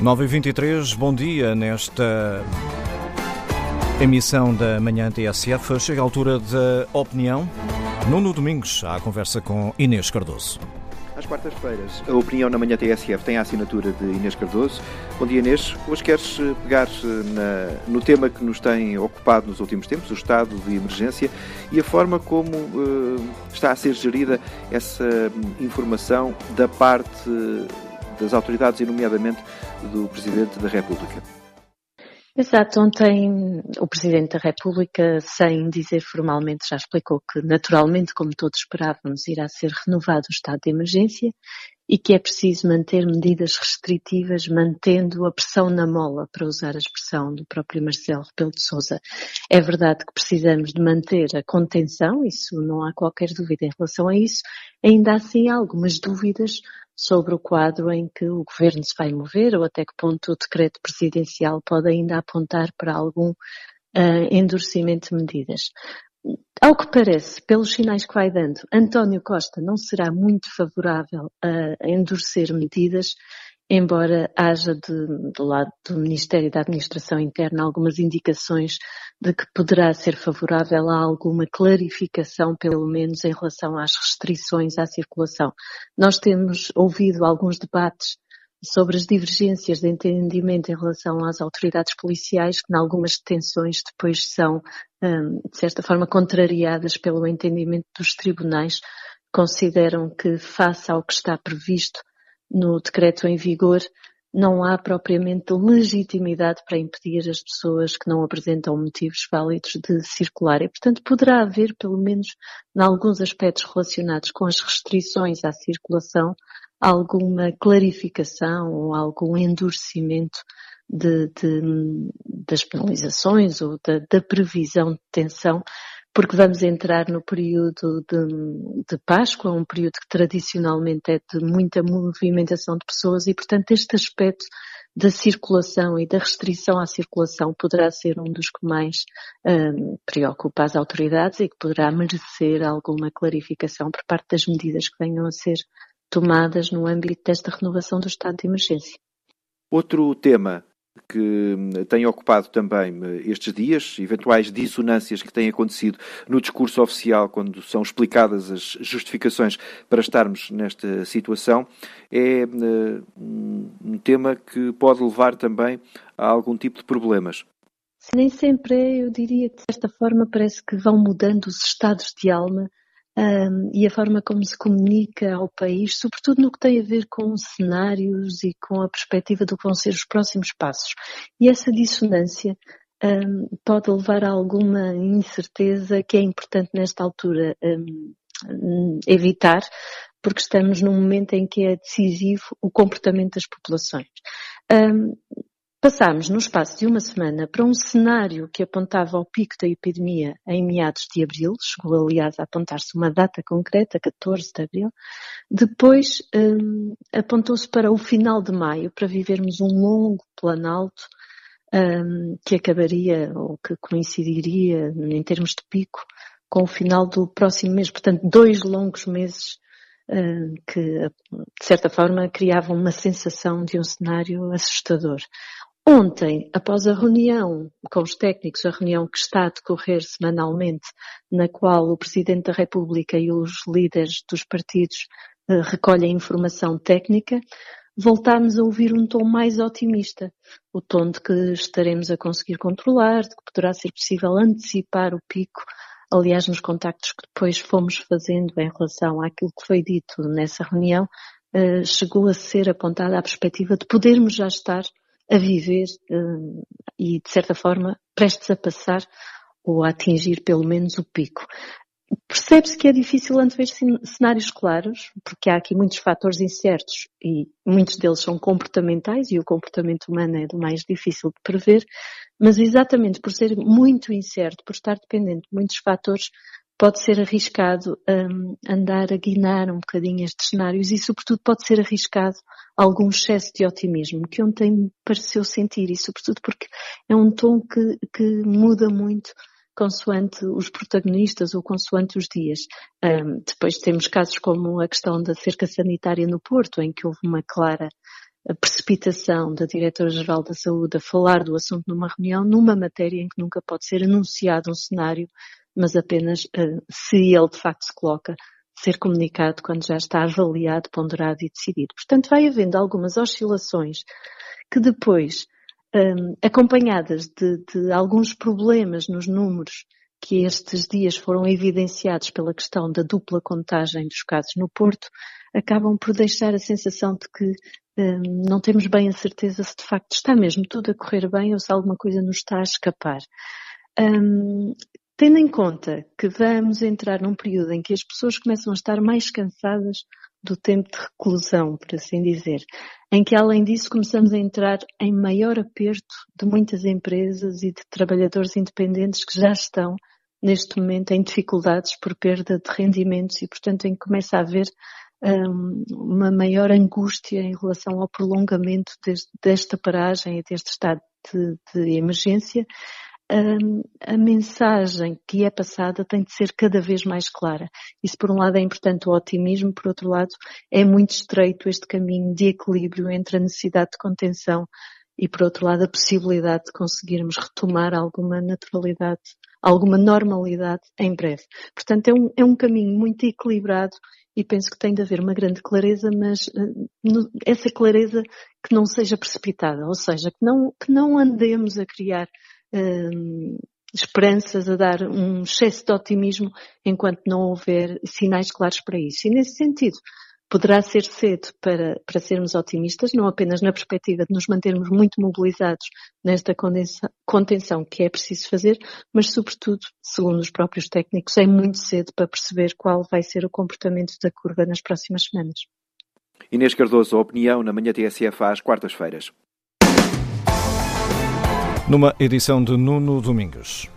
9h23, bom dia nesta emissão da Manhã TSF. Chega a altura da opinião. Nuno Domingos, à conversa com Inês Cardoso. Às quartas-feiras, a opinião na manhã TSF tem a assinatura de Inês Cardoso. Bom dia, Inês. Hoje queres eh, pegar eh, na, no tema que nos tem ocupado nos últimos tempos, o estado de emergência, e a forma como uh, está a ser gerida essa hum, informação da parte das autoridades, e nomeadamente do Presidente da República. Exato, ontem o Presidente da República, sem dizer formalmente, já explicou que naturalmente, como todos esperávamos, irá ser renovado o estado de emergência e que é preciso manter medidas restritivas, mantendo a pressão na mola, para usar a expressão do próprio Marcelo Rebelo de Sousa. É verdade que precisamos de manter a contenção, isso não há qualquer dúvida em relação a isso. Ainda assim, há algumas dúvidas sobre o quadro em que o governo se vai mover ou até que ponto o decreto presidencial pode ainda apontar para algum uh, endurecimento de medidas. Ao que parece, pelos sinais que vai dando, António Costa não será muito favorável a endurecer medidas embora haja de, do lado do Ministério da Administração Interna algumas indicações de que poderá ser favorável a alguma clarificação, pelo menos em relação às restrições à circulação. Nós temos ouvido alguns debates sobre as divergências de entendimento em relação às autoridades policiais, que em algumas detenções depois são, hum, de certa forma, contrariadas pelo entendimento dos tribunais, consideram que, face ao que está previsto no decreto em vigor, não há propriamente legitimidade para impedir as pessoas que não apresentam motivos válidos de circular. E, portanto, poderá haver, pelo menos em alguns aspectos relacionados com as restrições à circulação, alguma clarificação ou algum endurecimento de, de, das penalizações ou da, da previsão de detenção porque vamos entrar no período de, de Páscoa, um período que tradicionalmente é de muita movimentação de pessoas e, portanto, este aspecto da circulação e da restrição à circulação poderá ser um dos que mais um, preocupa as autoridades e que poderá merecer alguma clarificação por parte das medidas que venham a ser tomadas no âmbito desta renovação do estado de emergência. Outro tema que hum, tem ocupado também hum, estes dias, eventuais dissonâncias que têm acontecido no discurso oficial quando são explicadas as justificações para estarmos nesta situação, é hum, um tema que pode levar também a algum tipo de problemas. Nem sempre é, eu diria que desta forma parece que vão mudando os estados de alma um, e a forma como se comunica ao país, sobretudo no que tem a ver com cenários e com a perspectiva do que vão ser os próximos passos. E essa dissonância um, pode levar a alguma incerteza que é importante nesta altura um, evitar, porque estamos num momento em que é decisivo o comportamento das populações. Um, Passámos, no espaço de uma semana, para um cenário que apontava ao pico da epidemia em meados de abril, chegou aliás a apontar-se uma data concreta, 14 de abril. Depois um, apontou-se para o final de maio, para vivermos um longo planalto um, que acabaria, ou que coincidiria, em termos de pico, com o final do próximo mês. Portanto, dois longos meses hum, que, de certa forma, criavam uma sensação de um cenário assustador. Ontem, após a reunião com os técnicos, a reunião que está a decorrer semanalmente, na qual o Presidente da República e os líderes dos partidos eh, recolhem informação técnica, voltámos a ouvir um tom mais otimista. O tom de que estaremos a conseguir controlar, de que poderá ser possível antecipar o pico. Aliás, nos contactos que depois fomos fazendo em relação àquilo que foi dito nessa reunião, eh, chegou a ser apontada a perspectiva de podermos já estar a viver uh, e, de certa forma, prestes a passar ou a atingir pelo menos o pico. Percebe-se que é difícil antever cenários claros, porque há aqui muitos fatores incertos e muitos deles são comportamentais e o comportamento humano é do mais difícil de prever, mas exatamente por ser muito incerto, por estar dependente de muitos fatores, pode ser arriscado um, andar a guinar um bocadinho estes cenários e, sobretudo, pode ser arriscado algum excesso de otimismo, que ontem me pareceu sentir, e sobretudo porque é um tom que, que muda muito consoante os protagonistas ou consoante os dias. Um, depois temos casos como a questão da cerca sanitária no Porto, em que houve uma clara precipitação da Diretora-Geral da Saúde a falar do assunto numa reunião, numa matéria em que nunca pode ser anunciado um cenário, mas apenas uh, se ele de facto se coloca, ser comunicado quando já está avaliado, ponderado e decidido. Portanto, vai havendo algumas oscilações que depois, um, acompanhadas de, de alguns problemas nos números que estes dias foram evidenciados pela questão da dupla contagem dos casos no Porto, acabam por deixar a sensação de que um, não temos bem a certeza se de facto está mesmo tudo a correr bem ou se alguma coisa nos está a escapar. Um, tendo em conta que vamos entrar num período em que as pessoas começam a estar mais cansadas do tempo de reclusão, por assim dizer, em que além disso começamos a entrar em maior aperto de muitas empresas e de trabalhadores independentes que já estão neste momento em dificuldades por perda de rendimentos e portanto em que começa a haver um, uma maior angústia em relação ao prolongamento deste, desta paragem e deste estado de, de emergência, um, a mensagem que é passada tem de ser cada vez mais clara. Isso, por um lado, é importante o otimismo, por outro lado, é muito estreito este caminho de equilíbrio entre a necessidade de contenção e, por outro lado, a possibilidade de conseguirmos retomar alguma naturalidade, alguma normalidade em breve. Portanto, é um, é um caminho muito equilibrado e penso que tem de haver uma grande clareza, mas uh, essa clareza que não seja precipitada, ou seja, que não, que não andemos a criar esperanças, a dar um excesso de otimismo enquanto não houver sinais claros para isso. E nesse sentido, poderá ser cedo para, para sermos otimistas, não apenas na perspectiva de nos mantermos muito mobilizados nesta contenção que é preciso fazer, mas sobretudo, segundo os próprios técnicos, é muito cedo para perceber qual vai ser o comportamento da curva nas próximas semanas. Inês Cardoso, opinião na manhã TSF às quartas-feiras. Numa edição de Nuno Domingos.